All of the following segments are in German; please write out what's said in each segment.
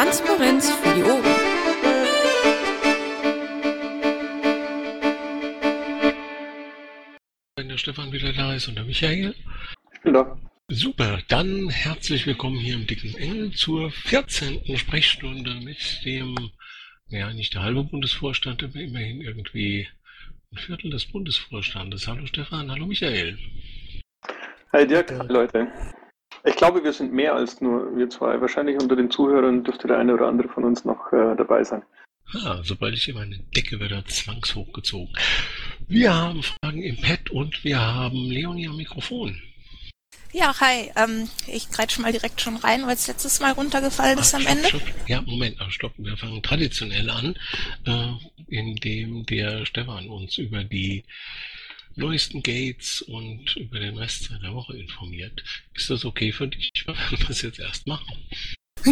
Transparenz für die Ohren. Wenn der Stefan wieder da ist und der Michael. Ich bin da. Super, dann herzlich willkommen hier im Dicken Engel zur 14. Sprechstunde mit dem, ja, nicht der halbe Bundesvorstand, aber immerhin irgendwie ein Viertel des Bundesvorstandes. Hallo Stefan, hallo Michael. Hi Dirk, hi Leute. Ich glaube, wir sind mehr als nur wir zwei. Wahrscheinlich unter den Zuhörern dürfte der eine oder andere von uns noch äh, dabei sein. Ah, sobald ich hier meine Decke wird er zwangshochgezogen. Wir haben Fragen im Pad und wir haben Leonie am Mikrofon. Ja, hi. Ähm, ich greife mal direkt schon rein, weil es letztes Mal runtergefallen ist Ah, am stopp, Ende. Stopp. Ja, Moment, aber stopp. Wir fangen traditionell an, äh, indem der Stefan uns über die neuesten Gates und über den Rest der Woche informiert. Ist das okay für dich, wenn wir das jetzt erst machen?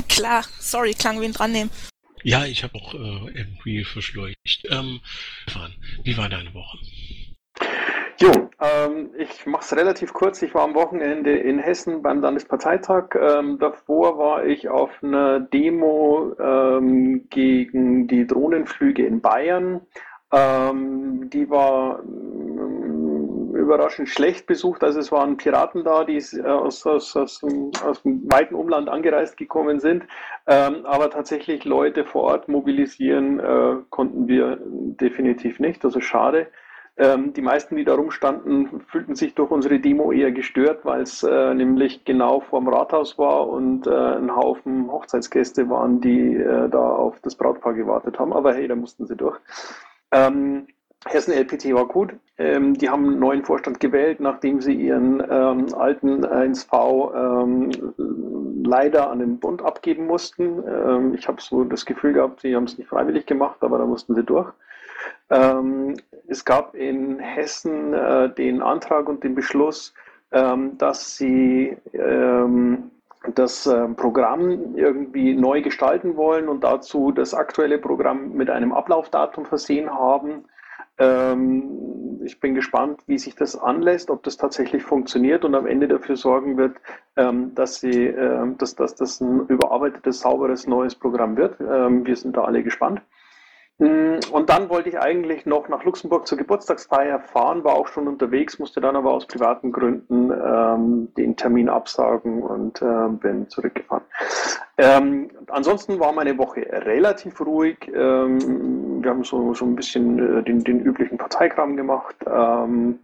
Klar, sorry, klang wie ein dran nehmen. Ja, ich habe auch äh, irgendwie verschleucht. Ähm, Stefan, wie war deine Woche? Jo, ähm, ich mache es relativ kurz. Ich war am Wochenende in Hessen beim Landesparteitag. Ähm, davor war ich auf einer Demo ähm, gegen die Drohnenflüge in Bayern. Ähm, die war ähm, überraschend schlecht besucht. Also es waren Piraten da, die äh, aus, aus, aus, dem, aus dem weiten Umland angereist gekommen sind. Ähm, aber tatsächlich Leute vor Ort mobilisieren äh, konnten wir definitiv nicht. Also schade. Ähm, die meisten, die da rumstanden, fühlten sich durch unsere Demo eher gestört, weil es äh, nämlich genau vorm Rathaus war und äh, ein Haufen Hochzeitsgäste waren, die äh, da auf das Brautpaar gewartet haben. Aber hey, da mussten sie durch. Ähm, Hessen LPT war gut. Ähm, die haben einen neuen Vorstand gewählt, nachdem sie ihren ähm, alten 1V ähm, leider an den Bund abgeben mussten. Ähm, ich habe so das Gefühl gehabt, sie haben es nicht freiwillig gemacht, aber da mussten sie durch. Ähm, es gab in Hessen äh, den Antrag und den Beschluss, ähm, dass sie das äh, Programm irgendwie neu gestalten wollen und dazu das aktuelle Programm mit einem Ablaufdatum versehen haben. Ähm, ich bin gespannt, wie sich das anlässt, ob das tatsächlich funktioniert und am Ende dafür sorgen wird, ähm, dass, sie, ähm, dass, dass das ein überarbeitetes, sauberes, neues Programm wird. Ähm, wir sind da alle gespannt. Mm, Und dann wollte ich eigentlich noch nach Luxemburg zur Geburtstagsfeier fahren, war auch schon unterwegs, musste dann aber aus privaten Gründen ähm, den Termin absagen und äh, bin zurückgefahren. Ähm, ansonsten war meine Woche relativ ruhig. Ähm, wir haben so, so ein bisschen äh, den, den üblichen Parteikram gemacht. Ähm,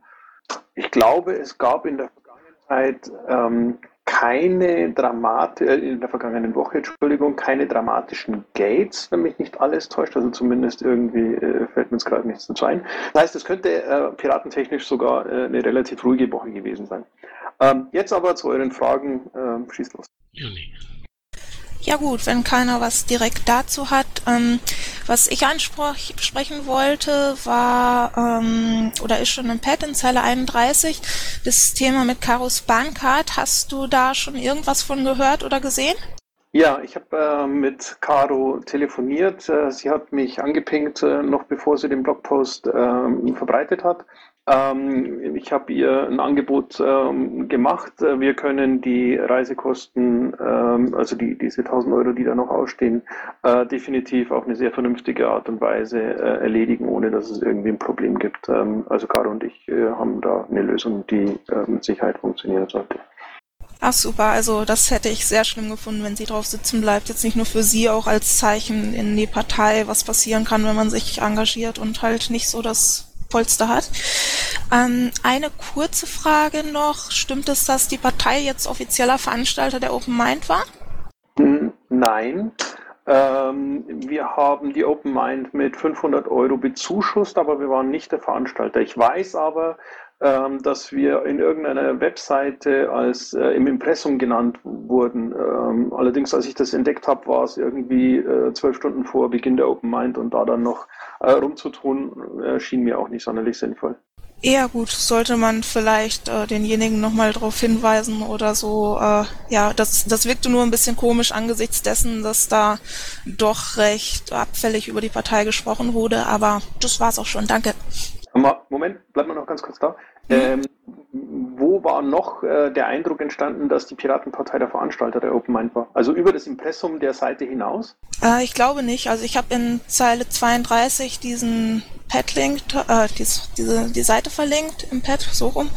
ich glaube, es gab in der Vergangenheit ähm, keine Dramat äh, in der vergangenen Woche, Entschuldigung, keine dramatischen Gates, wenn mich nicht alles täuscht. Also zumindest irgendwie äh, fällt mir jetzt gerade nichts dazu ein. Das heißt, es könnte äh, piratentechnisch sogar äh, eine relativ ruhige Woche gewesen sein. Ähm, jetzt aber zu euren Fragen. Ähm, schießt los. Leonie. Ja gut, wenn keiner was direkt dazu hat. Ähm, was ich ansprechen wollte, war oder ist schon im Pad in Zeile 31 das Thema mit Karos Bahncard. Hast du da schon irgendwas von gehört oder gesehen? Ja, ich habe äh, mit Caro telefoniert. Äh, sie hat mich angepinkt, äh, noch bevor sie den Blogpost ähm, verbreitet hat. Ähm, ich habe ihr ein Angebot ähm, gemacht. Äh, Wir können die Reisekosten, ähm, also die, diese 1000 Euro, die da noch ausstehen, äh, definitiv auf eine sehr vernünftige Art und Weise äh, erledigen, ohne dass es irgendwie ein Problem gibt. Ähm, Also Caro und ich haben da eine Lösung, die mit Sicherheit funktionieren sollte. Ach super, also das hätte ich sehr schlimm gefunden, wenn sie drauf sitzen bleibt. Jetzt nicht nur für sie, auch als Zeichen in die Partei, was passieren kann, wenn man sich engagiert und halt nicht so das Polster hat. Ähm, eine kurze Frage noch. Stimmt es, dass die Partei jetzt offizieller Veranstalter der Open Mind war? Hm, Nein. Ähm, wir haben die Open Mind mit 500 Euro bezuschusst, aber wir waren nicht der Veranstalter. Ich weiß aber, ähm, dass wir in irgendeiner Webseite als äh, im Impressum genannt wurden. Ähm, allerdings, als ich das entdeckt habe, war es irgendwie äh, zwölf Stunden vor Beginn der Open Mind und da dann noch äh, rumzutun, äh, schien mir auch nicht sonderlich sinnvoll. Eher gut, sollte man vielleicht äh, denjenigen nochmal darauf hinweisen oder so. Äh, ja, das, das wirkte nur ein bisschen komisch angesichts dessen, dass da doch recht abfällig über die Partei gesprochen wurde, aber das war's auch schon. Danke. Moment, bleib mal noch ganz kurz da. Ähm, wo war noch äh, der Eindruck entstanden, dass die Piratenpartei der Veranstalter der Open Mind war? Also über das Impressum der Seite hinaus? Äh, ich glaube nicht. Also ich habe in Zeile 32 diesen Padlink, äh, dies, diese, die Seite verlinkt im Pad, so rum.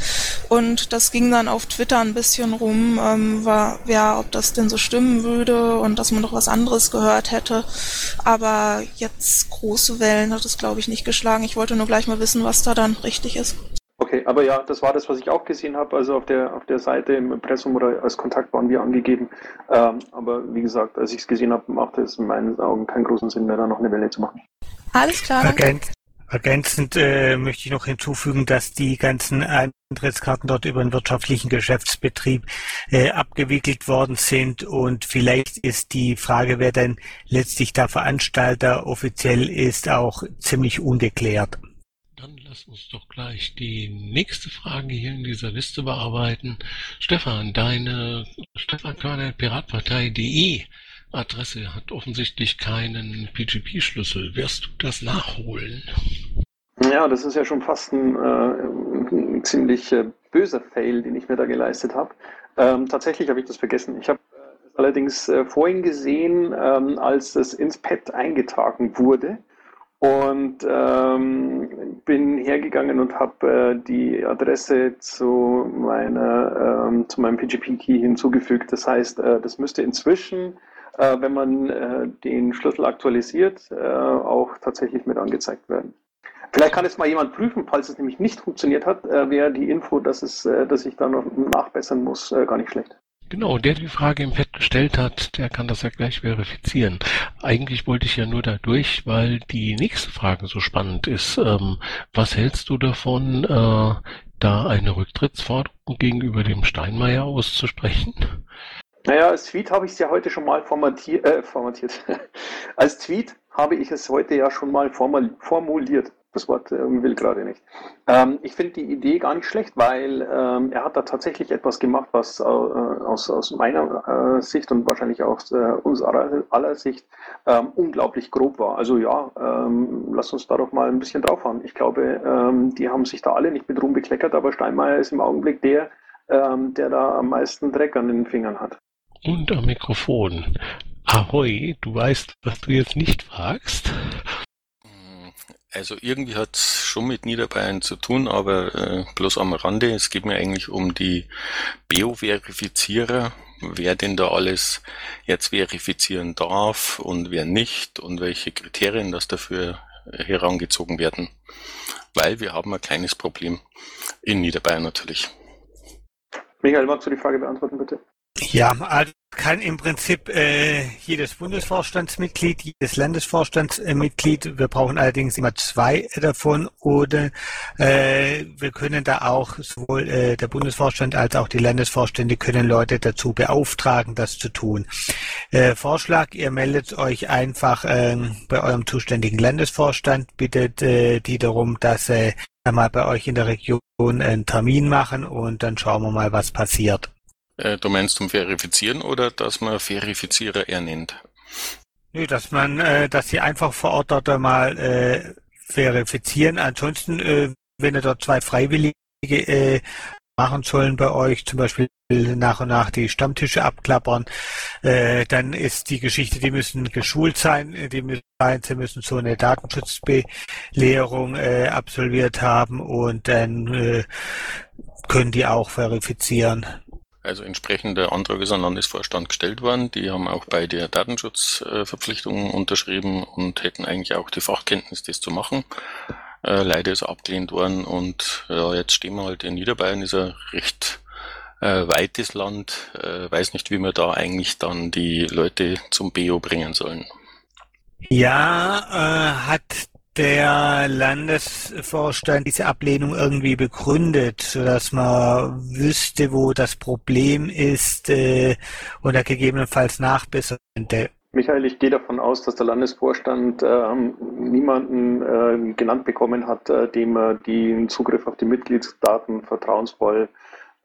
Und das ging dann auf Twitter ein bisschen rum, ähm, war, ja, ob das denn so stimmen würde und dass man doch was anderes gehört hätte. Aber jetzt große Wellen hat es, glaube ich, nicht geschlagen. Ich wollte nur gleich mal wissen, was da dann richtig ist. Okay, aber ja, das war das, was ich auch gesehen habe. Also auf der auf der Seite im Impressum oder als Kontakt waren wir angegeben. Ähm, aber wie gesagt, als ich es gesehen habe, macht es in meinen Augen keinen großen Sinn mehr, da noch eine Welle zu machen. Alles klar. Ergänz, ergänzend äh, möchte ich noch hinzufügen, dass die ganzen Eintrittskarten dort über einen wirtschaftlichen Geschäftsbetrieb äh, abgewickelt worden sind und vielleicht ist die Frage, wer denn letztlich der Veranstalter offiziell ist, auch ziemlich ungeklärt. Lass uns doch gleich die nächste Frage hier in dieser Liste bearbeiten. Stefan, deine Stefan Körner Piratpartei.de Adresse hat offensichtlich keinen PGP-Schlüssel. Wirst du das nachholen? Ja, das ist ja schon fast ein, äh, ein ziemlich äh, böser Fail, den ich mir da geleistet habe. Ähm, tatsächlich habe ich das vergessen. Ich habe äh, allerdings äh, vorhin gesehen, ähm, als es ins Pad eingetragen wurde und ähm, bin hergegangen und habe äh, die Adresse zu meiner ähm, zu meinem PGP-Key hinzugefügt. Das heißt, äh, das müsste inzwischen, äh, wenn man äh, den Schlüssel aktualisiert, äh, auch tatsächlich mit angezeigt werden. Vielleicht kann es mal jemand prüfen, falls es nämlich nicht funktioniert hat, äh, wäre die Info, dass es, äh, dass ich da noch nachbessern muss, äh, gar nicht schlecht. Genau, der die Frage im Pad gestellt hat, der kann das ja gleich verifizieren. Eigentlich wollte ich ja nur da durch, weil die nächste Frage so spannend ist. Ähm, was hältst du davon, äh, da eine Rücktrittsforderung gegenüber dem Steinmeier auszusprechen? Naja, als Tweet habe ich es ja heute schon mal formatiert. Äh, formatiert. als Tweet habe ich es heute ja schon mal formuliert das Wort äh, will gerade nicht. Ähm, ich finde die Idee gar nicht schlecht, weil ähm, er hat da tatsächlich etwas gemacht, was äh, aus, aus meiner äh, Sicht und wahrscheinlich aus äh, unserer aller Sicht ähm, unglaublich grob war. Also ja, ähm, lass uns da doch mal ein bisschen draufhauen. Ich glaube, ähm, die haben sich da alle nicht mit Ruhm bekleckert, aber Steinmeier ist im Augenblick der, ähm, der da am meisten Dreck an den Fingern hat. Und am Mikrofon. Ahoi, du weißt, was du jetzt nicht fragst. Also irgendwie hat es schon mit Niederbayern zu tun, aber äh, bloß am Rande. Es geht mir eigentlich um die Beo-Verifizierer, wer denn da alles jetzt verifizieren darf und wer nicht und welche Kriterien das dafür herangezogen werden. Weil wir haben ein kleines Problem in Niederbayern natürlich. Michael, magst du die Frage beantworten, bitte? Ja, also kann im Prinzip äh, jedes Bundesvorstandsmitglied, jedes Landesvorstandsmitglied, wir brauchen allerdings immer zwei davon, oder äh, wir können da auch sowohl äh, der Bundesvorstand als auch die Landesvorstände können Leute dazu beauftragen, das zu tun. Äh, Vorschlag, ihr meldet euch einfach äh, bei eurem zuständigen Landesvorstand, bittet äh, die darum, dass äh, mal bei euch in der Region einen Termin machen und dann schauen wir mal, was passiert. Äh, du meinst zum Verifizieren oder dass man Verifizierer ernennt? Nö, dass man, äh, dass sie einfach vor Ort dort mal äh, verifizieren. Ansonsten, äh, wenn ihr dort zwei Freiwillige äh, machen sollen bei euch, zum Beispiel nach und nach die Stammtische abklappern, äh, dann ist die Geschichte, die müssen geschult sein, die müssen sie müssen so eine Datenschutzbelehrung äh, absolviert haben und dann äh, können die auch verifizieren. Also entsprechende Anträge an Landesvorstand gestellt worden. Die haben auch beide Datenschutzverpflichtungen unterschrieben und hätten eigentlich auch die Fachkenntnis, das zu machen. Äh, leider ist abgelehnt worden und ja, jetzt stehen wir halt in Niederbayern, ist ein recht äh, weites Land. Äh, weiß nicht, wie wir da eigentlich dann die Leute zum BO bringen sollen. Ja, äh, hat der Landesvorstand diese Ablehnung irgendwie begründet, sodass man wüsste, wo das Problem ist äh, oder gegebenenfalls nachbessern könnte? Michael, ich gehe davon aus, dass der Landesvorstand äh, niemanden äh, genannt bekommen hat, äh, dem er den Zugriff auf die Mitgliedsdaten vertrauensvoll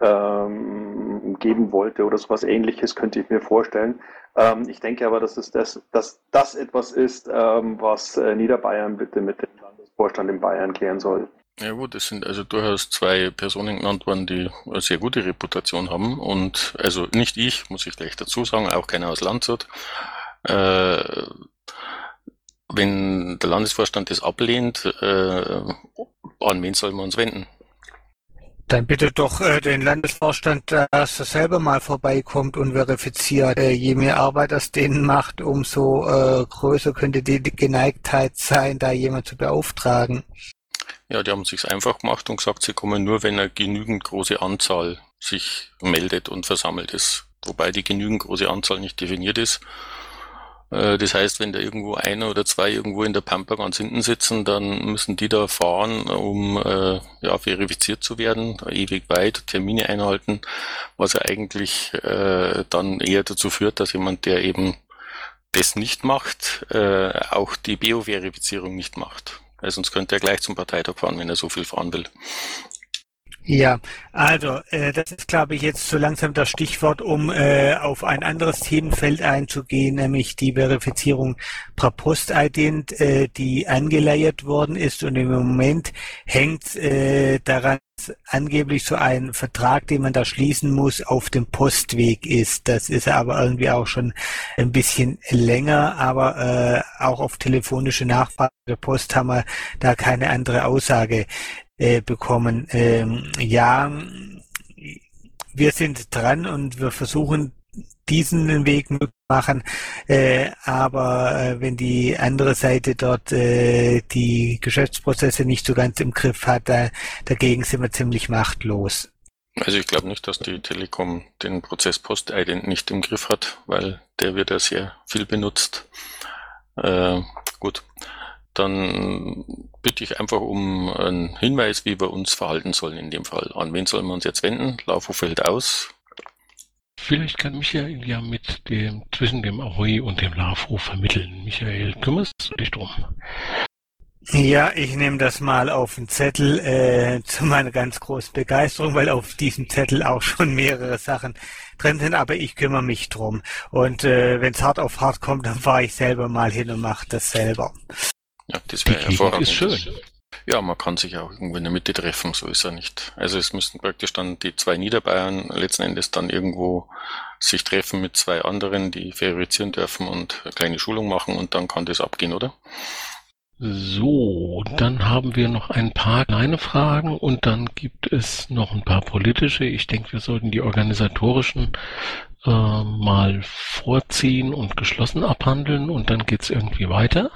ähm, geben wollte oder sowas ähnliches, könnte ich mir vorstellen. Ähm, ich denke aber, dass, es das, dass das etwas ist, ähm, was äh, Niederbayern bitte mit dem Landesvorstand in Bayern klären soll. Ja gut, es sind also durchaus zwei Personen genannt worden, die eine sehr gute Reputation haben und also nicht ich, muss ich gleich dazu sagen, auch keiner aus Landshut. Äh, wenn der Landesvorstand das ablehnt, äh, an wen soll man uns wenden? Dann bitte doch äh, den Landesvorstand, dass er selber mal vorbeikommt und verifiziert. Äh, je mehr Arbeit das denen macht, umso äh, größer könnte die Geneigtheit sein, da jemand zu beauftragen. Ja, die haben sich einfach gemacht und gesagt, sie kommen nur, wenn eine genügend große Anzahl sich meldet und versammelt ist. Wobei die genügend große Anzahl nicht definiert ist. Äh, das heißt, wenn da irgendwo einer oder zwei irgendwo in der Pampa ganz hinten sitzen, dann müssen die da fahren, um äh, ja, verifiziert zu werden, ewig weit, Termine einhalten, was ja eigentlich äh, dann eher dazu führt, dass jemand, der eben das nicht macht, äh, auch die BO-Verifizierung nicht macht. Also sonst könnte er gleich zum Parteitag fahren, wenn er so viel fahren will. Ja, also äh, das ist, glaube ich, jetzt so langsam das Stichwort, um äh, auf ein anderes Themenfeld einzugehen, nämlich die Verifizierung per Postident, äh, die angeleiert worden ist und im Moment hängt äh, daran angeblich so ein Vertrag, den man da schließen muss, auf dem Postweg ist. Das ist aber irgendwie auch schon ein bisschen länger, aber äh, auch auf telefonische Nachfrage der Post haben wir da keine andere Aussage äh, bekommen. Ähm, ja, wir sind dran und wir versuchen diesen Weg machen, äh, aber äh, wenn die andere Seite dort äh, die Geschäftsprozesse nicht so ganz im Griff hat, da, dagegen sind wir ziemlich machtlos. Also ich glaube nicht, dass die Telekom den Prozess Post-Ident nicht im Griff hat, weil der wird ja sehr viel benutzt. Äh, gut, dann bitte ich einfach um einen Hinweis, wie wir uns verhalten sollen in dem Fall. An wen sollen wir uns jetzt wenden? Laufo fällt aus. Vielleicht kann Michael ja mit dem zwischen dem Ahoi und dem LAFO vermitteln. Michael, kümmerst du dich drum? Ja, ich nehme das mal auf den Zettel äh, zu meiner ganz großen Begeisterung, weil auf diesem Zettel auch schon mehrere Sachen drin sind, aber ich kümmere mich drum. Und äh, wenn es hart auf hart kommt, dann fahre ich selber mal hin und mache das selber. Ja, das wäre hervorragend. ist schön. Ja, man kann sich auch irgendwo in der Mitte treffen, so ist er nicht. Also es müssten praktisch dann die zwei Niederbayern letzten Endes dann irgendwo sich treffen mit zwei anderen, die verifizieren dürfen und eine kleine Schulung machen und dann kann das abgehen, oder? So, dann haben wir noch ein paar kleine Fragen und dann gibt es noch ein paar politische. Ich denke, wir sollten die organisatorischen äh, mal vorziehen und geschlossen abhandeln und dann geht's irgendwie weiter.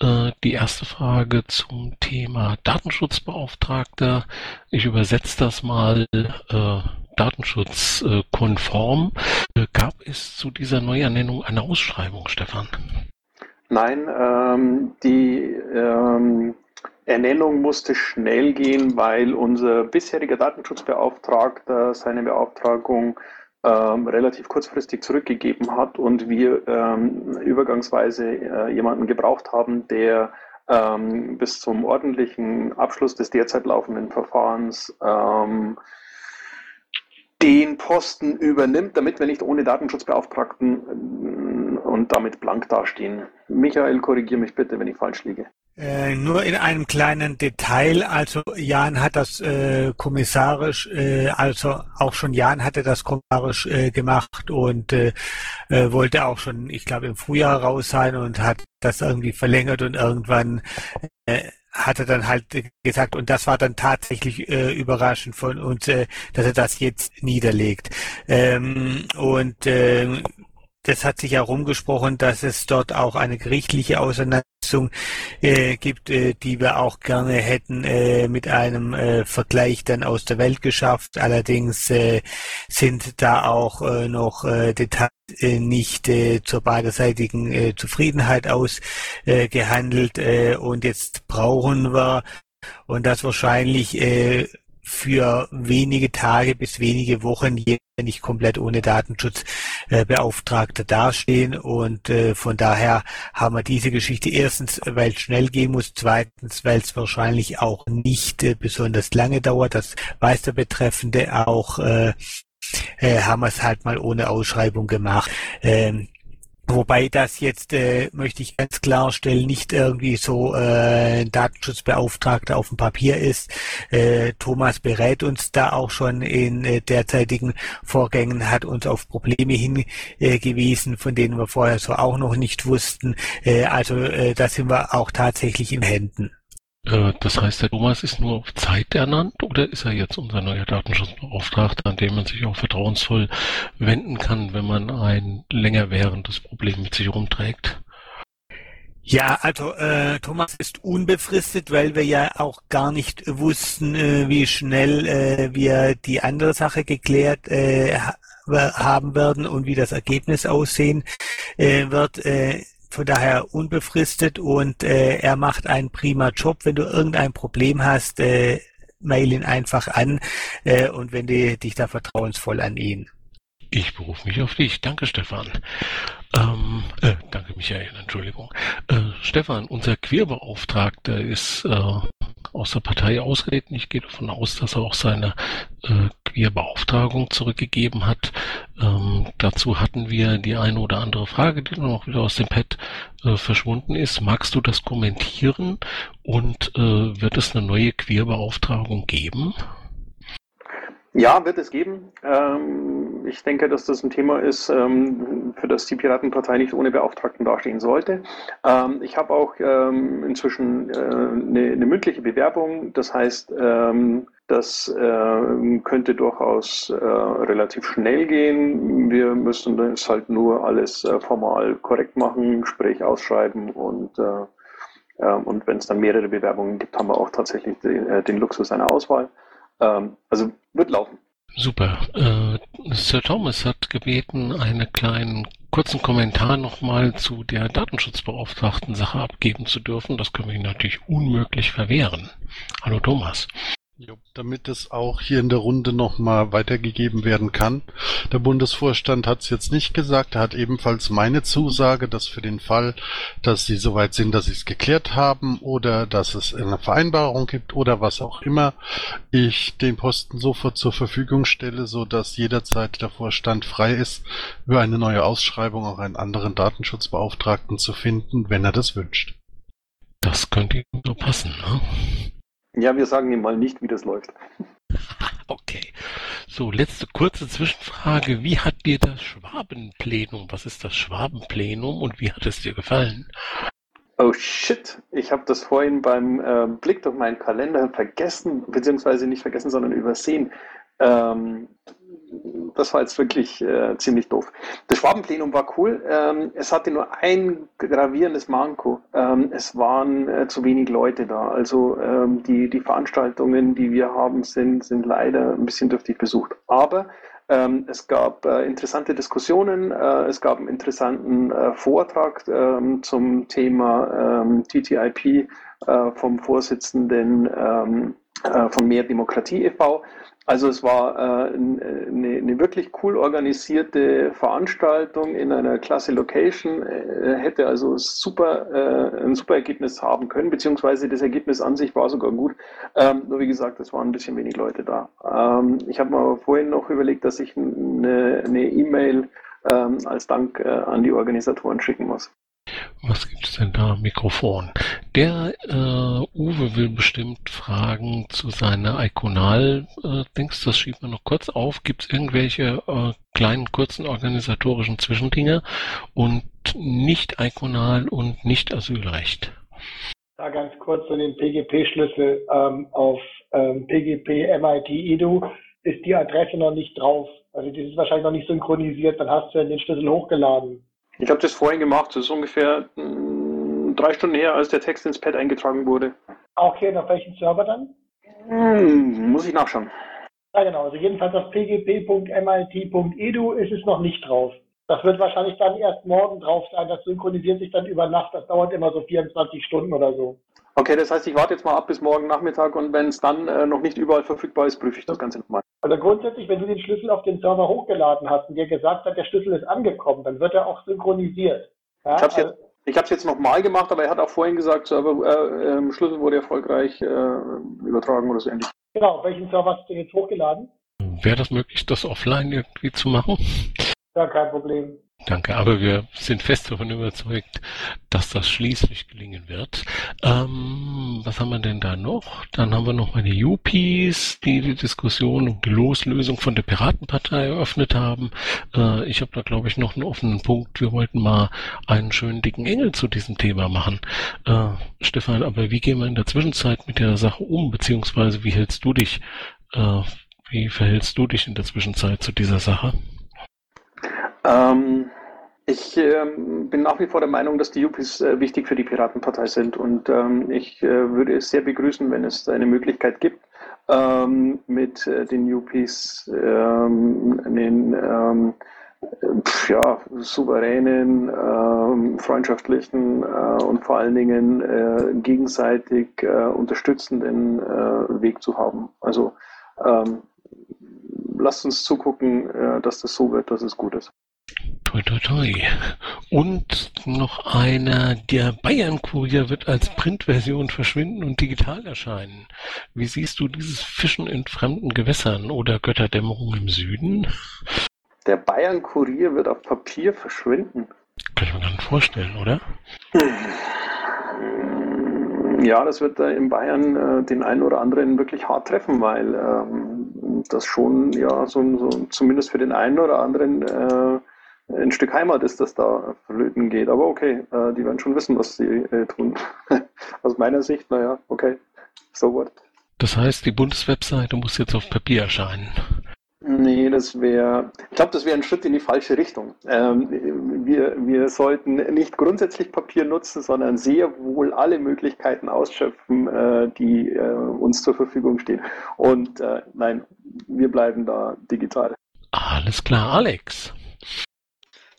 Äh, die erste Frage zum Thema Datenschutzbeauftragter. Ich übersetze das mal äh, datenschutzkonform. Gab es zu dieser Neuernennung eine Ausschreibung, Stefan? Nein, ähm, die ähm, Ernennung musste schnell gehen, weil unser bisheriger Datenschutzbeauftragter seine Beauftragung ähm, relativ kurzfristig zurückgegeben hat und wir ähm, übergangsweise äh, jemanden gebraucht haben, der ähm, bis zum ordentlichen Abschluss des derzeit laufenden Verfahrens ähm, den Posten übernimmt, damit wir nicht ohne Datenschutzbeauftragten äh, und damit blank dastehen. Michael, korrigiere mich bitte, wenn ich falsch liege. Äh, nur in einem kleinen Detail, also Jan hat das äh, kommissarisch, äh, also auch schon Jan hatte das kommissarisch äh, gemacht und äh, äh, wollte auch schon, ich glaube, im Frühjahr raus sein und hat das irgendwie verlängert und irgendwann äh, hat er dann halt gesagt, und das war dann tatsächlich äh, überraschend von uns, äh, dass er das jetzt niederlegt. Ähm, und äh, das hat sich ja rumgesprochen, dass es dort auch eine gerichtliche Auseinandersetzung äh, gibt, äh, die wir auch gerne hätten äh, mit einem äh, Vergleich dann aus der Welt geschafft. Allerdings äh, sind da auch äh, noch äh, Details äh, nicht äh, zur beiderseitigen äh, Zufriedenheit ausgehandelt äh, und jetzt brauchen wir und das wahrscheinlich äh, für wenige Tage bis wenige Wochen hier nicht komplett ohne Datenschutzbeauftragter äh, dastehen und äh, von daher haben wir diese Geschichte erstens, weil es schnell gehen muss, zweitens, weil es wahrscheinlich auch nicht äh, besonders lange dauert, das weiß der Betreffende auch, äh, äh, haben wir es halt mal ohne Ausschreibung gemacht. Ähm, Wobei das jetzt, äh, möchte ich ganz klarstellen, nicht irgendwie so äh, ein Datenschutzbeauftragter auf dem Papier ist. Äh, Thomas berät uns da auch schon in äh, derzeitigen Vorgängen, hat uns auf Probleme hingewiesen, von denen wir vorher so auch noch nicht wussten. Äh, also äh, da sind wir auch tatsächlich in Händen. Äh, das heißt, der Thomas ist nur auf Zeit ernannt oder ist er jetzt unser neuer Datenschutzbeauftragter, an dem man sich auch vertrauensvoll wenden kann, wenn man ein länger währendes Problem mit sich rumträgt? Ja, also äh, Thomas ist unbefristet, weil wir ja auch gar nicht wussten, äh, wie schnell äh, wir die andere Sache geklärt äh, haben werden und wie das Ergebnis aussehen äh, wird. Von daher unbefristet und äh, er macht einen prima Job. Wenn du irgendein Problem hast, äh, mail ihn einfach an äh, und wende dich da vertrauensvoll an ihn. Ich berufe mich auf dich. Danke, Stefan. Ähm, äh, danke, Michael, Entschuldigung. Äh, Stefan, unser Queerbeauftragter ist äh, aus der Partei ausgetreten. Ich gehe davon aus, dass er auch seine äh, Queerbeauftragung zurückgegeben hat. Ähm, dazu hatten wir die eine oder andere Frage, die noch wieder aus dem Pad äh, verschwunden ist. Magst du das kommentieren und äh, wird es eine neue Queerbeauftragung geben? Ja, wird es geben. Ähm, ich denke, dass das ein Thema ist, ähm, für das die Piratenpartei nicht ohne Beauftragten dastehen sollte. Ähm, ich habe auch ähm, inzwischen äh, eine, eine, mündliche Bewerbung. Das heißt, das könnte durchaus äh, relativ schnell gehen. Wir müssen das halt nur alles äh, formal korrekt machen, Gespräch ausschreiben und und wenn es dann mehrere Bewerbungen gibt, haben wir auch tatsächlich den, Luxus einer Auswahl. Also wird laufen. Super. Äh, Sir Thomas hat gebeten, einen kleinen kurzen Kommentar nochmal zu der Datenschutzbeauftragten Sache abgeben zu dürfen. Das können wir Ihnen natürlich unmöglich verwehren. Hallo Thomas. Jo, damit es auch hier in der Runde nochmal weitergegeben werden kann. Der Bundesvorstand hat es jetzt nicht gesagt. Er hat ebenfalls meine Zusage, dass für den Fall, dass sie soweit sind, dass sie es geklärt haben oder dass es eine Vereinbarung gibt oder was auch immer, ich den Posten sofort zur Verfügung stelle, so dass jederzeit der Vorstand frei ist, über eine neue Ausschreibung auch einen anderen Datenschutzbeauftragten zu finden, wenn er das wünscht. Das könnte ihm so passen, ne? Ja, wir sagen ihm mal nicht, wie das läuft. Okay. So, letzte kurze Zwischenfrage. Wie hat dir das Schwabenplenum, was ist das Schwabenplenum und wie hat es dir gefallen? Oh shit, ich habe das vorhin beim äh, Blick durch meinen Kalender vergessen, beziehungsweise nicht vergessen, sondern übersehen. Ähm, das war jetzt wirklich äh, ziemlich doof. Das Schwabenplenum war cool. Ähm, es hatte nur ein gravierendes Manko. Ähm, es waren äh, zu wenig Leute da. Also ähm, die, die Veranstaltungen, die wir haben, sind, sind leider ein bisschen dürftig besucht. Aber ähm, es gab äh, interessante Diskussionen. Äh, es gab einen interessanten äh, Vortrag ähm, zum Thema ähm, TTIP äh, vom Vorsitzenden von Mehr Demokratie e.V. Also es war äh, eine, eine, wirklich cool organisierte Veranstaltung in einer klasse Location, äh, hätte also super, äh, ein super Ergebnis haben können, beziehungsweise das Ergebnis an sich war sogar gut. Ähm, nur wie gesagt, es waren ein bisschen wenig Leute da. Ähm, ich habe mir vorhin noch überlegt, dass ich eine E-Mail ähm, als Dank äh, an die Organisatoren schicken muss. Was gibt es denn da? Mikrofon. Der äh, Uwe will bestimmt Fragen zu seiner Iconal-Dings. Äh, das schiebt man noch kurz auf. Gibt es irgendwelche äh, kleinen, kurzen organisatorischen Zwischendinge und nicht Iconal und nicht Asylrecht? Da ganz kurz zu den PGP-Schlüssel ähm, auf ähm, PGP MIT Edu ist die Adresse noch nicht drauf. Also die ist wahrscheinlich noch nicht synchronisiert. Dann hast du den Schlüssel hochgeladen. Ich habe das vorhin gemacht, das ist ungefähr mh, mm, drei Stunden her, als der Text ins Pad eingetragen wurde. Okay, auf welchen Server dann? Hm, muss ich nachschauen. Ja, genau. Also jedenfalls auf pgp.mit.edu ist es noch nicht drauf. Das wird wahrscheinlich dann erst morgen drauf sein. Das synchronisiert sich dann über Nacht. Das dauert immer so 24 Stunden oder so. Okay, das heißt, ich warte jetzt mal ab bis morgen Nachmittag und wenn es dann äh, noch nicht überall verfügbar ist, prüfe ich das Ganze nochmal. Also grundsätzlich, wenn du den Schlüssel auf den Server hochgeladen hast und dir gesagt hat, der Schlüssel ist angekommen, dann wird er auch synchronisiert. Ja? Ich habe es jetzt, ich hab's jetzt nochmal gemacht, aber er hat auch vorhin gesagt, Server, äh, äh, Schlüssel wurde erfolgreich äh, übertragen oder so ähnlich. Genau, welchen Server hast du jetzt hochgeladen? Wäre das möglich, das offline irgendwie zu machen? Ja, kein Problem. Danke, aber wir sind fest davon überzeugt, dass das schließlich gelingen wird. Ähm, was haben wir denn da noch? Dann haben wir noch meine Yuppies, die die Diskussion um die Loslösung von der Piratenpartei eröffnet haben. Äh, ich habe da, glaube ich, noch einen offenen Punkt. Wir wollten mal einen schönen dicken Engel zu diesem Thema machen. Äh, Stefan, aber wie gehen wir in der Zwischenzeit mit der Sache um, beziehungsweise wie hältst du dich, äh, wie verhältst du dich in der Zwischenzeit zu dieser Sache? Ähm, ich ähm, bin nach wie vor der Meinung, dass die UPs äh, wichtig für die Piratenpartei sind und ähm, ich äh, würde es sehr begrüßen, wenn es eine Möglichkeit gibt, ähm, mit äh, den UPs ähm, einen ähm, ja, souveränen, ähm, freundschaftlichen äh, und vor allen Dingen äh, gegenseitig äh, unterstützenden Weg zu haben. Also lasst uns zugucken, dass das so wird, dass es gut ist. Toi, toi, toi. Und noch einer, der Bayern-Kurier wird als Printversion verschwinden und digital erscheinen. Wie siehst du dieses Fischen in fremden Gewässern oder Götterdämmerung im Süden? Der Bayern-Kurier wird auf Papier verschwinden. Kann ich mir gar nicht vorstellen, oder? Ja, das wird äh, in Bayern äh, den einen oder anderen wirklich hart treffen, weil ähm, das schon ja so, so, zumindest für den einen oder anderen äh, ein Stück Heimat ist, das da verlöten geht. Aber okay, äh, die werden schon wissen, was sie äh, tun. Aus meiner Sicht, naja, okay, so what. Das heißt, die Bundeswebseite muss jetzt auf Papier erscheinen. Nee, das wäre, ich glaube, das wäre ein Schritt in die falsche Richtung. Ähm, wir, wir sollten nicht grundsätzlich Papier nutzen, sondern sehr wohl alle Möglichkeiten ausschöpfen, äh, die äh, uns zur Verfügung stehen. Und äh, nein, wir bleiben da digital. Alles klar, Alex.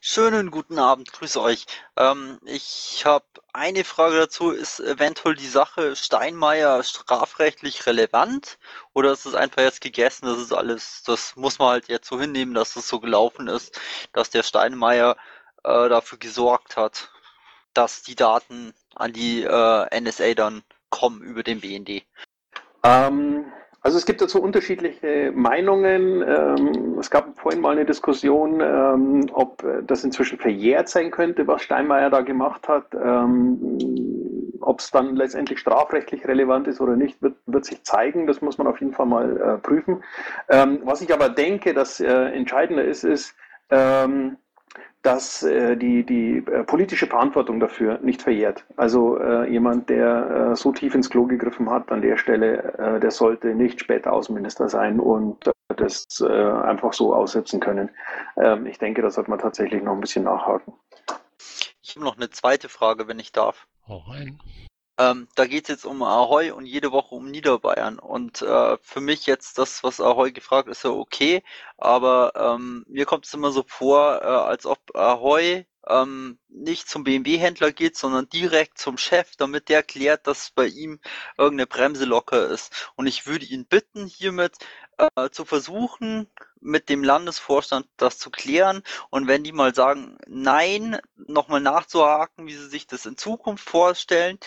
Schönen guten Abend, grüße euch. Ähm, ich habe eine Frage dazu. Ist eventuell die Sache Steinmeier strafrechtlich relevant oder ist es einfach jetzt gegessen? Das ist alles, das muss man halt jetzt so hinnehmen, dass es so gelaufen ist, dass der Steinmeier äh, dafür gesorgt hat, dass die Daten an die äh, NSA dann kommen über den BND. Ähm, also es gibt dazu unterschiedliche Meinungen. Ähm, es gab vorhin mal eine Diskussion, ähm, ob das inzwischen verjährt sein könnte, was Steinmeier da gemacht hat. Ähm, ob es dann letztendlich strafrechtlich relevant ist oder nicht, wird, wird sich zeigen. Das muss man auf jeden Fall mal äh, prüfen. was ich aber denke, das äh, entscheidender ist, ist, dass äh, die, die äh, politische Verantwortung dafür nicht verjährt. Also äh, jemand, der äh, so tief ins Klo gegriffen hat an der Stelle, äh, der sollte nicht später Außenminister sein und äh, das äh, einfach so aussetzen können. Ähm, ich denke, da sollte man tatsächlich noch ein bisschen nachhaken. Ich habe noch eine zweite Frage, wenn ich darf. Hau rein. Ähm, da geht es jetzt um Ahoy und jede Woche um Niederbayern. Und äh, für mich jetzt das, was Ahoy gefragt ist, ja okay. Aber ähm, mir kommt es immer so vor, äh, als ob Ahoy ähm, nicht zum BMW-Händler geht, sondern direkt zum Chef, damit der klärt, dass bei ihm irgendeine Bremse locker ist. Und ich würde ihn bitten, hiermit äh, zu versuchen, mit dem Landesvorstand das zu klären. Und wenn die mal sagen, nein, nochmal nachzuhaken, wie sie sich das in Zukunft vorstellen,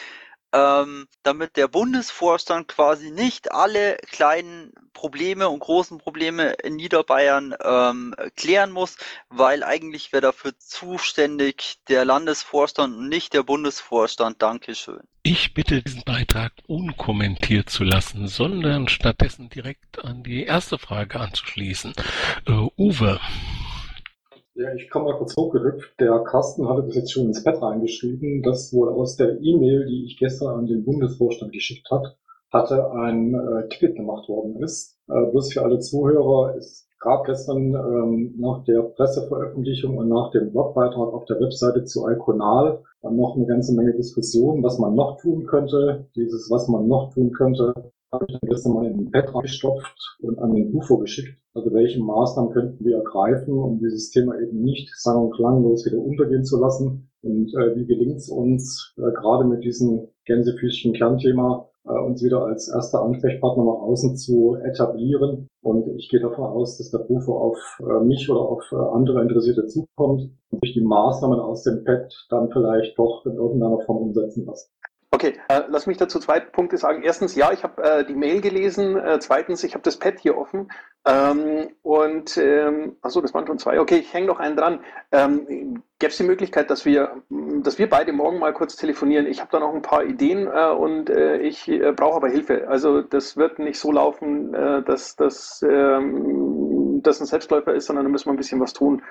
ähm, damit der Bundesvorstand quasi nicht alle kleinen Probleme und großen Probleme in Niederbayern ähm, klären muss, weil eigentlich wäre dafür zuständig der Landesvorstand und nicht der Bundesvorstand. Dankeschön. Ich bitte diesen Beitrag unkommentiert zu lassen, sondern stattdessen direkt an die erste Frage anzuschließen. Uh, Uwe. Ja, ich komme mal kurz hochgerückt. Der Carsten hatte das jetzt schon ins Bett reingeschrieben, dass wohl aus der E-Mail, die ich gestern an den Bundesvorstand geschickt hat, hatte ein äh, Ticket gemacht worden ist. Äh, bloß für alle Zuhörer, es gab gestern ähm, nach der Presseveröffentlichung und nach dem Blogbeitrag auf der Webseite zu Iconal dann noch eine ganze Menge Diskussionen, was man noch tun könnte. Dieses, was man noch tun könnte, habe ich dann gestern mal in den Pad reingestopft und an den UFO geschickt. Also welche Maßnahmen könnten wir ergreifen, um dieses Thema eben nicht sang- und klanglos wieder untergehen zu lassen? Und äh, wie gelingt es uns, äh, gerade mit diesem Gänsefüßchen Kernthema, äh, uns wieder als erster Ansprechpartner nach außen zu etablieren? Und ich gehe davon aus, dass der UFO auf äh, mich oder auf äh, andere Interessierte zukommt und sich die Maßnahmen aus dem Pad dann vielleicht doch in irgendeiner Form umsetzen lassen. Okay, äh, lass mich dazu zwei Punkte sagen. Erstens, ja, ich habe äh, die Mail gelesen. Äh, zweitens, ich habe das Pad hier offen. Ähm, und, ähm, achso, das waren schon zwei. Okay, ich hänge noch einen dran. Ähm, Gäbe es die Möglichkeit, dass wir, dass wir beide morgen mal kurz telefonieren? Ich habe da noch ein paar Ideen äh, und äh, ich äh, brauche aber Hilfe. Also das wird nicht so laufen, äh, dass das dass ein Selbstläufer ist, sondern da müssen wir ein bisschen was tun.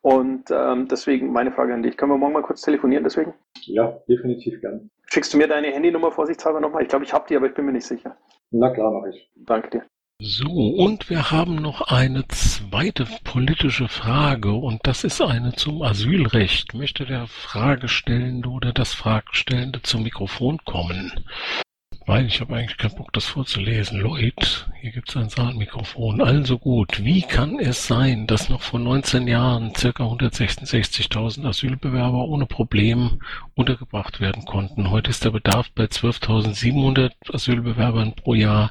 Und ähm, deswegen meine Frage an dich. Können wir morgen mal kurz telefonieren deswegen? Ja, definitiv gern. Schickst du mir deine Handynummer vorsichtshalber nochmal? Ich glaube, ich habe die, aber ich bin mir nicht sicher. Na klar, mache ich. Danke dir. So, und wir haben noch eine zweite politische Frage und das ist eine zum Asylrecht. Möchte der Fragestellende oder das Fragestellende zum Mikrofon kommen? Weil ich habe eigentlich keinen Bock, das vorzulesen. Lloyd, hier gibt es ein Saalmikrofon. Also gut, wie kann es sein, dass noch vor 19 Jahren ca. 166.000 Asylbewerber ohne Problem untergebracht werden konnten? Heute ist der Bedarf bei 12.700 Asylbewerbern pro Jahr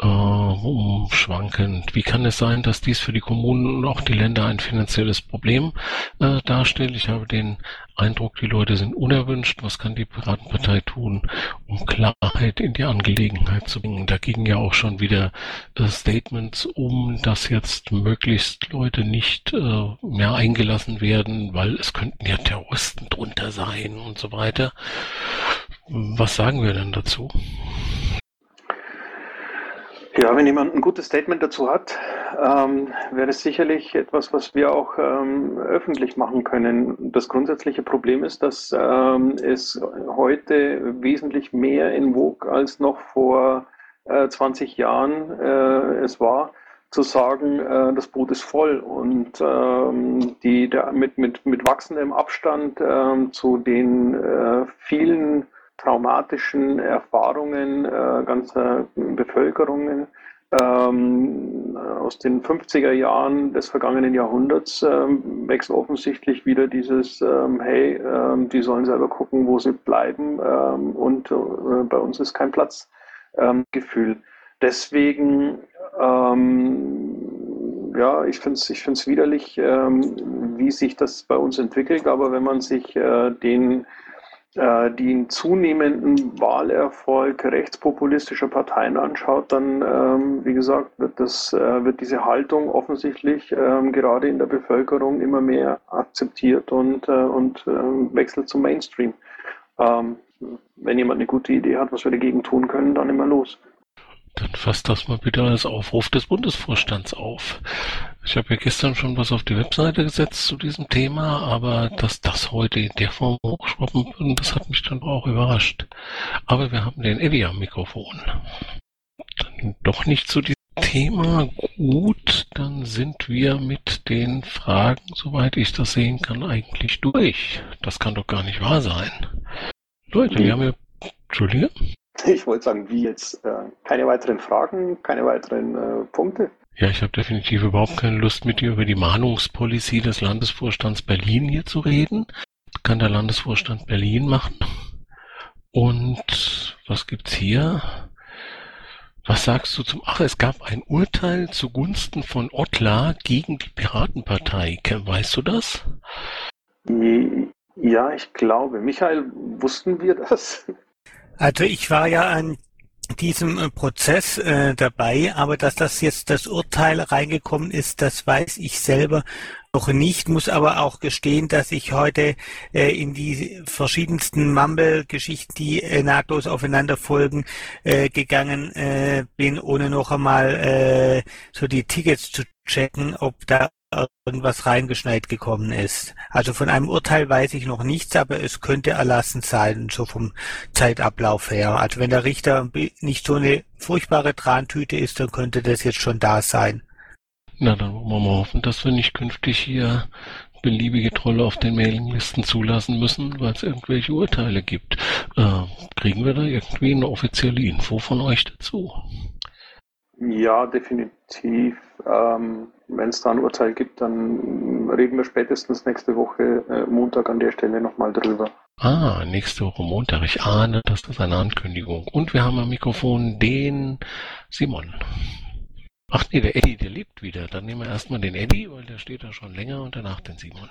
äh, umschwankend. Wie kann es sein, dass dies für die Kommunen und auch die Länder ein finanzielles Problem äh, darstellt? Ich habe den Eindruck, die Leute sind unerwünscht. Was kann die Piratenpartei tun, um Klarheit in die Angelegenheit zu bringen? Da gingen ja auch schon wieder äh, Statements um, dass jetzt möglichst Leute nicht äh, mehr eingelassen werden, weil es könnten ja Terroristen drunter sein und so weiter. Was sagen wir denn dazu? Ja, wenn jemand ein gutes Statement dazu hat, ähm, wäre es sicherlich etwas, was wir auch ähm, öffentlich machen können. Das grundsätzliche Problem ist, dass ähm, es heute wesentlich mehr in Vogue als noch vor äh, 20 Jahren äh, es war, zu sagen, äh, das Boot ist voll und ähm, die der, mit, mit, mit wachsendem Abstand ähm, zu den äh, vielen traumatischen Erfahrungen äh, ganzer Bevölkerungen ähm, aus den 50er Jahren des vergangenen Jahrhunderts ähm, wächst offensichtlich wieder dieses, ähm, hey, ähm, die sollen selber gucken, wo sie bleiben ähm, und äh, bei uns ist kein Platz ähm, Gefühl. Deswegen, ja, ich finde es ich find's widerlich, wie sich das bei uns entwickelt, aber wenn man sich äh, den den zunehmenden Wahlerfolg rechtspopulistischer Parteien anschaut, dann, ähm, wie gesagt, wird, das, äh, wird diese Haltung offensichtlich ähm, gerade in der Bevölkerung immer mehr akzeptiert und, äh, und äh, wechselt zum Mainstream. Ähm, wenn jemand eine gute Idee hat, was wir dagegen tun können, dann immer los. Dann fasst das mal bitte als Aufruf des Bundesvorstands auf. Ich habe ja gestern schon was auf die Webseite gesetzt zu diesem Thema, aber dass das heute in der Form hochgeschraubt wird, das hat mich dann auch überrascht. Aber wir haben den Eddie am Mikrofon. Dann doch nicht zu diesem Thema. Gut, dann sind wir mit den Fragen, soweit ich das sehen kann, eigentlich durch. Das kann doch gar nicht wahr sein. Leute, wir haben ja... Entschuldige? Ich wollte sagen, wie jetzt? Äh, keine weiteren Fragen, keine weiteren äh, Punkte? Ja, ich habe definitiv überhaupt keine Lust, mit dir über die Mahnungspolicy des Landesvorstands Berlin hier zu reden. Kann der Landesvorstand Berlin machen. Und was gibt's hier? Was sagst du zum... Ach, es gab ein Urteil zugunsten von Ottlar gegen die Piratenpartei. Weißt du das? Ja, ich glaube. Michael, wussten wir das? Also ich war ja an diesem äh, Prozess äh, dabei, aber dass das jetzt das Urteil reingekommen ist, das weiß ich selber noch nicht, muss aber auch gestehen, dass ich heute äh, in die verschiedensten Mumble-Geschichten, die äh, nahtlos aufeinander folgen, äh, gegangen äh, bin, ohne noch einmal äh, so die Tickets zu checken, ob da irgendwas reingeschneit gekommen ist. Also von einem Urteil weiß ich noch nichts, aber es könnte erlassen sein, so vom Zeitablauf her. Also wenn der Richter nicht so eine furchtbare Trantüte ist, dann könnte das jetzt schon da sein. Na, dann wollen wir mal hoffen, dass wir nicht künftig hier beliebige Trolle auf den Mailinglisten zulassen müssen, weil es irgendwelche Urteile gibt. Äh, kriegen wir da irgendwie eine offizielle Info von euch dazu? Ja, definitiv. Ähm, Wenn es da ein Urteil gibt, dann reden wir spätestens nächste Woche äh, Montag an der Stelle nochmal drüber. Ah, nächste Woche Montag. Ich ahne, das ist eine Ankündigung. Und wir haben am Mikrofon den Simon. Ach nee, der Eddie, der lebt wieder. Dann nehmen wir erstmal den Eddie, weil der steht da schon länger und danach den Simon.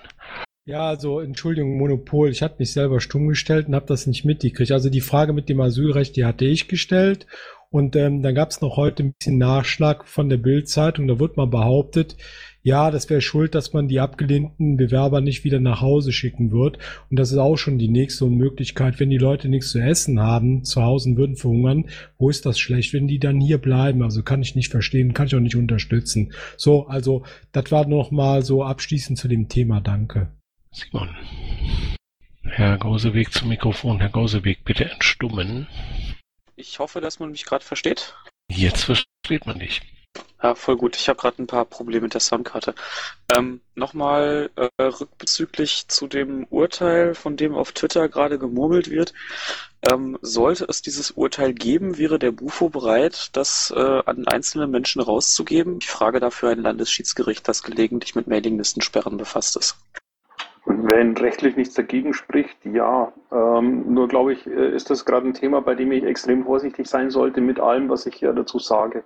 Ja, also Entschuldigung, Monopol. Ich hatte mich selber stumm gestellt und habe das nicht mitgekriegt. Also die Frage mit dem Asylrecht, die hatte ich gestellt. Und ähm, dann gab es noch heute ein bisschen Nachschlag von der Bildzeitung. Da wird mal behauptet, ja, das wäre schuld, dass man die abgelehnten Bewerber nicht wieder nach Hause schicken wird. Und das ist auch schon die nächste Möglichkeit, wenn die Leute nichts zu essen haben, zu Hause würden verhungern, wo ist das schlecht, wenn die dann hier bleiben? Also kann ich nicht verstehen, kann ich auch nicht unterstützen. So, also das war noch mal so abschließend zu dem Thema. Danke. Simon. Herr Gauseweg zum Mikrofon. Herr Gauseweg, bitte entstummen. Ich hoffe, dass man mich gerade versteht. Jetzt versteht man dich. Ja, voll gut. Ich habe gerade ein paar Probleme mit der Soundkarte. Ähm, Nochmal äh, rückbezüglich zu dem Urteil, von dem auf Twitter gerade gemurmelt wird. Ähm, sollte es dieses Urteil geben, wäre der Bufo bereit, das äh, an einzelne Menschen rauszugeben? Ich frage dafür ein Landesschiedsgericht, das gelegentlich mit Mailinglistensperren befasst ist. Wenn rechtlich nichts dagegen spricht, ja. Ähm, nur glaube ich, äh, ist das gerade ein Thema, bei dem ich extrem vorsichtig sein sollte mit allem, was ich hier dazu sage.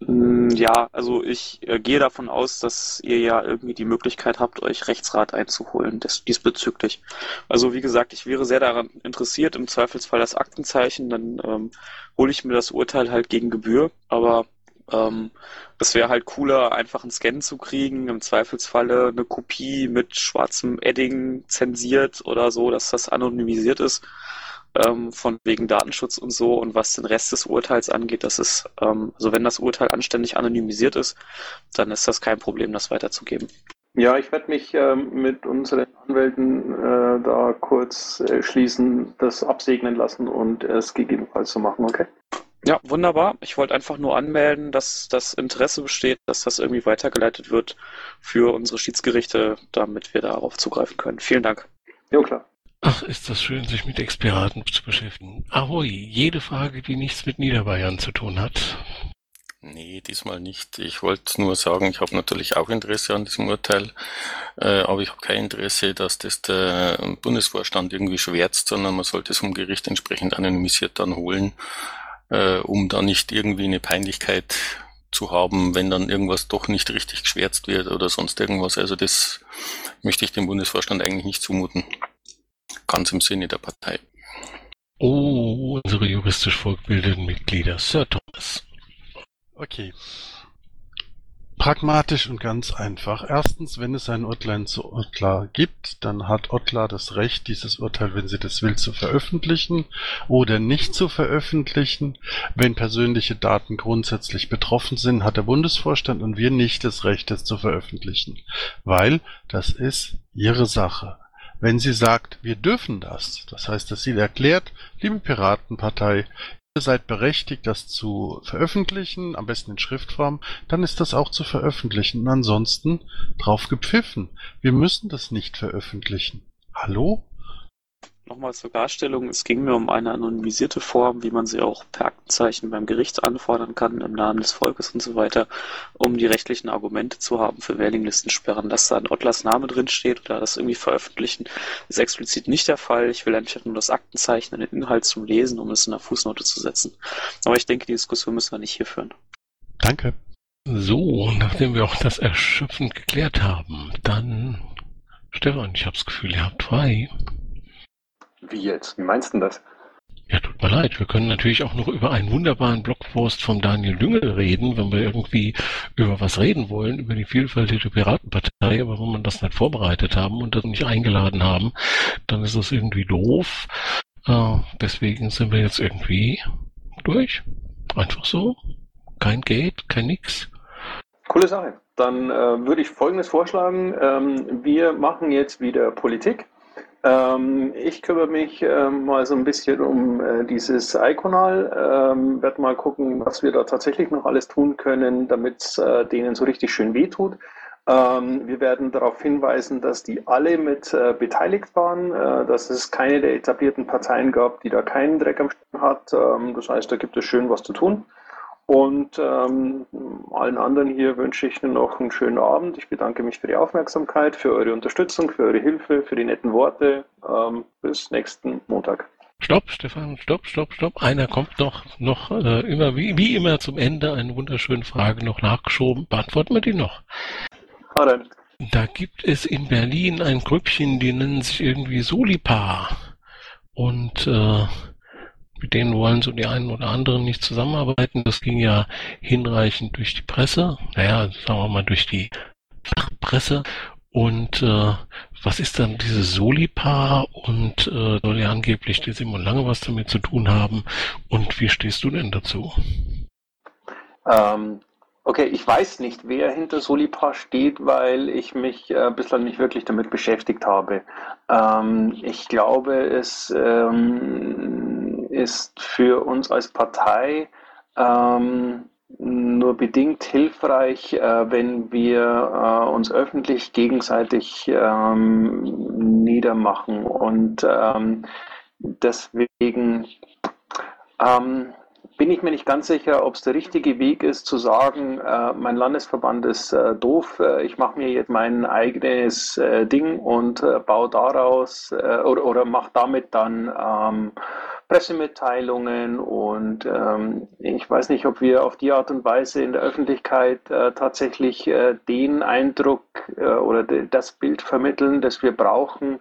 Mm, ja, also ich äh, gehe davon aus, dass ihr ja irgendwie die Möglichkeit habt, euch Rechtsrat einzuholen diesbezüglich. Also wie gesagt, ich wäre sehr daran interessiert, im Zweifelsfall das Aktenzeichen, dann ähm, hole ich mir das Urteil halt gegen Gebühr, aber ähm, es wäre halt cooler, einfach einen Scan zu kriegen, im Zweifelsfalle eine Kopie mit schwarzem Edding zensiert oder so, dass das anonymisiert ist, ähm, von wegen Datenschutz und so. Und was den Rest des Urteils angeht, das ist, ähm, also wenn das Urteil anständig anonymisiert ist, dann ist das kein Problem, das weiterzugeben. Ja, ich werde mich ähm, mit unseren Anwälten äh, da kurz äh, schließen, das absegnen lassen und es gegebenenfalls so machen, okay? Ja, wunderbar. Ich wollte einfach nur anmelden, dass das Interesse besteht, dass das irgendwie weitergeleitet wird für unsere Schiedsgerichte, damit wir darauf zugreifen können. Vielen Dank. Ja, klar. Ach, ist das schön, sich mit Experten zu beschäftigen. Ahoi, jede Frage, die nichts mit Niederbayern zu tun hat. Nee, diesmal nicht. Ich wollte nur sagen, ich habe natürlich auch Interesse an diesem Urteil, äh, aber ich habe kein Interesse, dass das der Bundesvorstand irgendwie schwärzt, sondern man sollte es vom Gericht entsprechend anonymisiert dann holen äh, um da nicht irgendwie eine Peinlichkeit zu haben, wenn dann irgendwas doch nicht richtig geschwärzt wird oder sonst irgendwas. Also das möchte ich dem Bundesvorstand eigentlich nicht zumuten. Ganz im Sinne der Partei. Oh, unsere juristisch vorgebildeten Mitglieder. Sir Thomas. Okay. Pragmatisch und ganz einfach. Erstens, wenn es ein Urteil zu Ottlar gibt, dann hat Ottlar das Recht, dieses Urteil, wenn sie das will, zu veröffentlichen oder nicht zu veröffentlichen. Wenn persönliche Daten grundsätzlich betroffen sind, hat der Bundesvorstand und wir nicht das Recht, es zu veröffentlichen, weil das ist ihre Sache. Wenn sie sagt, wir dürfen das, das heißt, dass sie erklärt, liebe Piratenpartei, seid berechtigt, das zu veröffentlichen, am besten in Schriftform, dann ist das auch zu veröffentlichen. Und ansonsten drauf gepfiffen. Wir müssen das nicht veröffentlichen. Hallo? Nochmal zur Klarstellung, es ging mir um eine anonymisierte Form, wie man sie auch per Aktenzeichen beim Gericht anfordern kann, im Namen des Volkes und so weiter, um die rechtlichen Argumente zu haben für Mailinglistensperren. Dass da ein Ottlers Name drin steht oder das irgendwie veröffentlichen, ist explizit nicht der Fall. Ich will einfach nur das Aktenzeichen und den Inhalt zum Lesen, um es in der Fußnote zu setzen. Aber ich denke, die Diskussion müssen wir nicht hier führen. Danke. So, nachdem wir auch das erschöpfend geklärt haben, dann Stefan, ich habe das Gefühl, ihr habt frei. Wie jetzt? Wie meinst du das? Ja, tut mir leid. Wir können natürlich auch noch über einen wunderbaren Blogpost vom Daniel Düngel reden, wenn wir irgendwie über was reden wollen, über die Vielfalt der Piratenpartei, aber wenn wir das nicht vorbereitet haben und das nicht eingeladen haben, dann ist das irgendwie doof. Äh, deswegen sind wir jetzt irgendwie durch. Einfach so. Kein Gate, kein nix. Coole Sache. Dann äh, würde ich Folgendes vorschlagen. Ähm, wir machen jetzt wieder Politik. Ähm, ich kümmere mich ähm, mal so ein bisschen um äh, dieses Iconal, ähm, werde mal gucken, was wir da tatsächlich noch alles tun können, damit es äh, denen so richtig schön wehtut. Ähm, wir werden darauf hinweisen, dass die alle mit äh, beteiligt waren, äh, dass es keine der etablierten Parteien gab, die da keinen Dreck am Stecken hat. Ähm, das heißt, da gibt es schön was zu tun. Und ähm, allen anderen hier wünsche ich nur noch einen schönen Abend. Ich bedanke mich für die Aufmerksamkeit, für eure Unterstützung, für eure Hilfe, für die netten Worte. Ähm, bis nächsten Montag. Stopp, Stefan, stopp, stopp, stopp. Einer kommt noch, noch äh, immer wie, wie immer zum Ende eine wunderschöne Frage noch nachgeschoben. Beantworten wir die noch. Dann. Da gibt es in Berlin ein Grüppchen, die nennen sich irgendwie Solipa. Und äh, mit denen wollen so die einen oder anderen nicht zusammenarbeiten. Das ging ja hinreichend durch die Presse, naja, sagen wir mal durch die Fachpresse. Und äh, was ist dann dieses Solipa und äh, soll ja angeblich die Simon Lange was damit zu tun haben? Und wie stehst du denn dazu? Ähm, okay, ich weiß nicht, wer hinter Solipa steht, weil ich mich äh, bislang nicht wirklich damit beschäftigt habe. Ähm, ich glaube, es ähm, ist für uns als Partei ähm, nur bedingt hilfreich, äh, wenn wir äh, uns öffentlich gegenseitig ähm, niedermachen. Und ähm, deswegen ähm, bin ich mir nicht ganz sicher, ob es der richtige Weg ist, zu sagen, äh, mein Landesverband ist äh, doof, äh, ich mache mir jetzt mein eigenes äh, Ding und äh, baue daraus äh, oder, oder mache damit dann ähm, Pressemitteilungen und ähm, ich weiß nicht, ob wir auf die Art und Weise in der Öffentlichkeit tatsächlich den Eindruck oder das Bild vermitteln, das wir brauchen,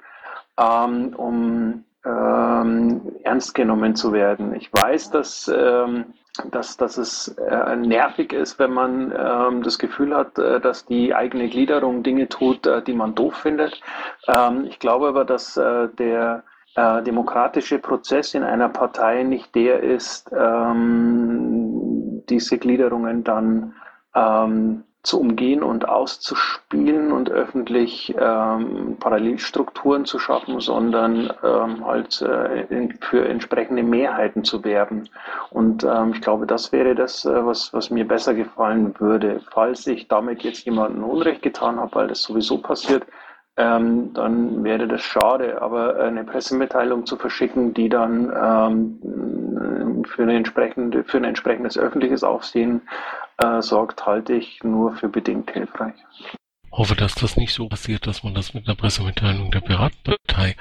ähm, um ähm, ernst genommen zu werden. Ich weiß, dass, ähm, dass, dass es äh, nervig ist, wenn man ähm, das Gefühl hat, äh, dass die eigene Gliederung Dinge tut, äh, die man doof findet. Ähm, ich glaube aber, dass äh, der äh, demokratische Prozess in einer Partei nicht der ist, ähm, diese Gliederungen dann ähm, zu umgehen und auszuspielen und öffentlich ähm, Parallelstrukturen zu schaffen, sondern ähm, halt äh, in, für entsprechende Mehrheiten zu werben. Und ähm, ich glaube, das wäre das, äh, was, was mir besser gefallen würde. Falls ich damit jetzt jemandem Unrecht getan habe, weil das sowieso passiert, ähm, dann wäre das schade. Aber eine Pressemitteilung zu verschicken, die dann ähm, für, eine entsprechende, für ein entsprechendes öffentliches Aufsehen äh, sorgt, halte ich nur für bedingt hilfreich. Hoffe, dass das nicht so passiert, dass man das mit einer Pressemitteilung der Piratenpartei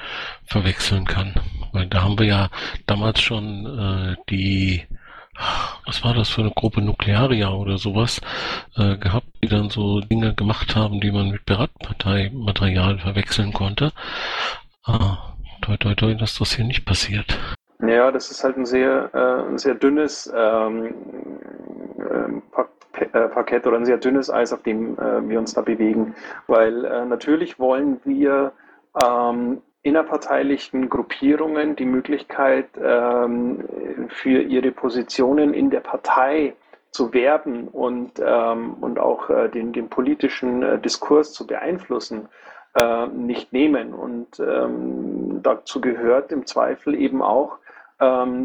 verwechseln kann. Weil da haben wir ja damals schon äh, die was war das für eine Gruppe Nuklearia oder sowas äh, gehabt, die dann so Dinge gemacht haben, die man mit Piratenpartei-Material verwechseln konnte. Ah, toi toi toi, dass das hier nicht passiert. Ja, das ist halt ein sehr, äh, ein sehr dünnes ähm, ähm äh, Parkett oder ein sehr dünnes Eis, auf dem äh, wir uns da bewegen. Weil äh, natürlich wollen wir ähm, innerparteilichen Gruppierungen die Möglichkeit, ähm, für ihre Positionen in der Partei zu werben und, ähm, und auch äh, den, den politischen äh, Diskurs zu beeinflussen, äh, nicht nehmen. Und ähm, dazu gehört im Zweifel eben auch,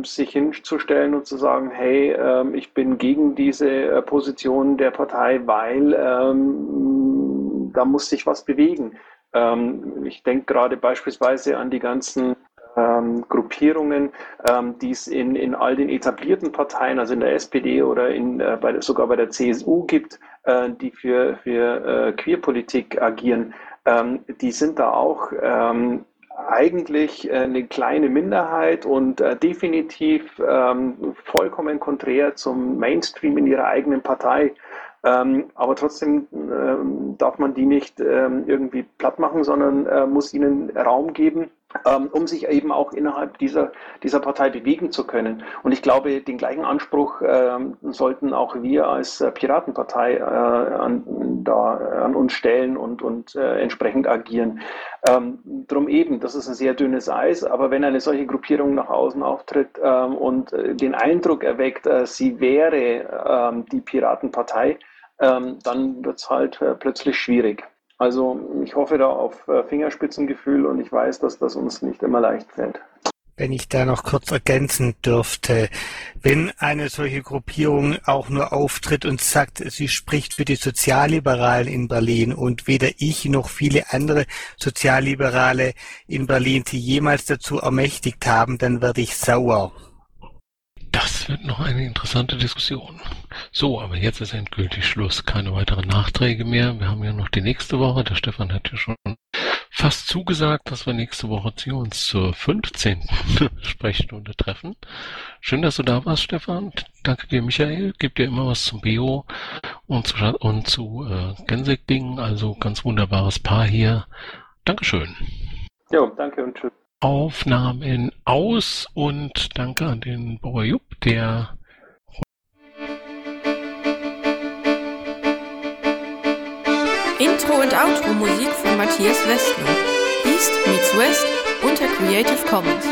sich hinzustellen und zu sagen, hey, ich bin gegen diese Position der Partei, weil ähm, da muss sich was bewegen. Ähm, ich denke gerade beispielsweise an die ganzen ähm, Gruppierungen, ähm, die es in, in all den etablierten Parteien, also in der SPD oder in, äh, bei, sogar bei der CSU gibt, äh, die für, für äh, Queerpolitik agieren. Ähm, die sind da auch ähm, eigentlich äh, eine kleine Minderheit und äh, definitiv ähm, vollkommen konträr zum Mainstream in ihrer eigenen Partei. Ähm, aber trotzdem ähm, darf man die nicht ähm, irgendwie platt machen, sondern äh, muss ihnen Raum geben, ähm, um sich eben auch innerhalb dieser, dieser Partei bewegen zu können. Und ich glaube, den gleichen Anspruch ähm, sollten auch wir als äh, Piratenpartei äh, an, da, an uns stellen und, und äh, entsprechend agieren. Ähm, drum eben, das ist ein sehr dünnes Eis, aber wenn eine solche Gruppierung nach außen auftritt und äh, den Eindruck erweckt, äh, sie wäre die Piratenpartei, ähm, dann wird es halt äh, plötzlich schwierig. Also ich hoffe da auf äh, Fingerspitzengefühl und ich weiß, dass das uns nicht immer leicht fällt. Wenn ich da noch kurz ergänzen dürfte, wenn eine solche Gruppierung auch nur auftritt und sagt, sie spricht für die Sozialliberalen in Berlin und weder ich noch viele andere Sozialliberale in Berlin sie jemals dazu ermächtigt haben, dann werde ich sauer. Das wird noch eine interessante Diskussion. So, aber jetzt ist endgültig Schluss. Keine weiteren Nachträge mehr. Wir haben ja noch die nächste Woche. Der Stefan hat ja schon fast zugesagt, dass wir nächste Woche zu uns zur 15. Sprechstunde treffen. Schön, dass du da warst, Stefan. Danke dir, Michael. Gibt dir immer was zum Bio und zu, und zu äh, Gensek-Dingen. Also ganz wunderbares Paar hier. Dankeschön. Jo, danke und tschüss. Aufnahmen aus und danke an den Bauer Jupp, der Intro und Outro Musik von Matthias Westner. East meets West unter Creative Commons.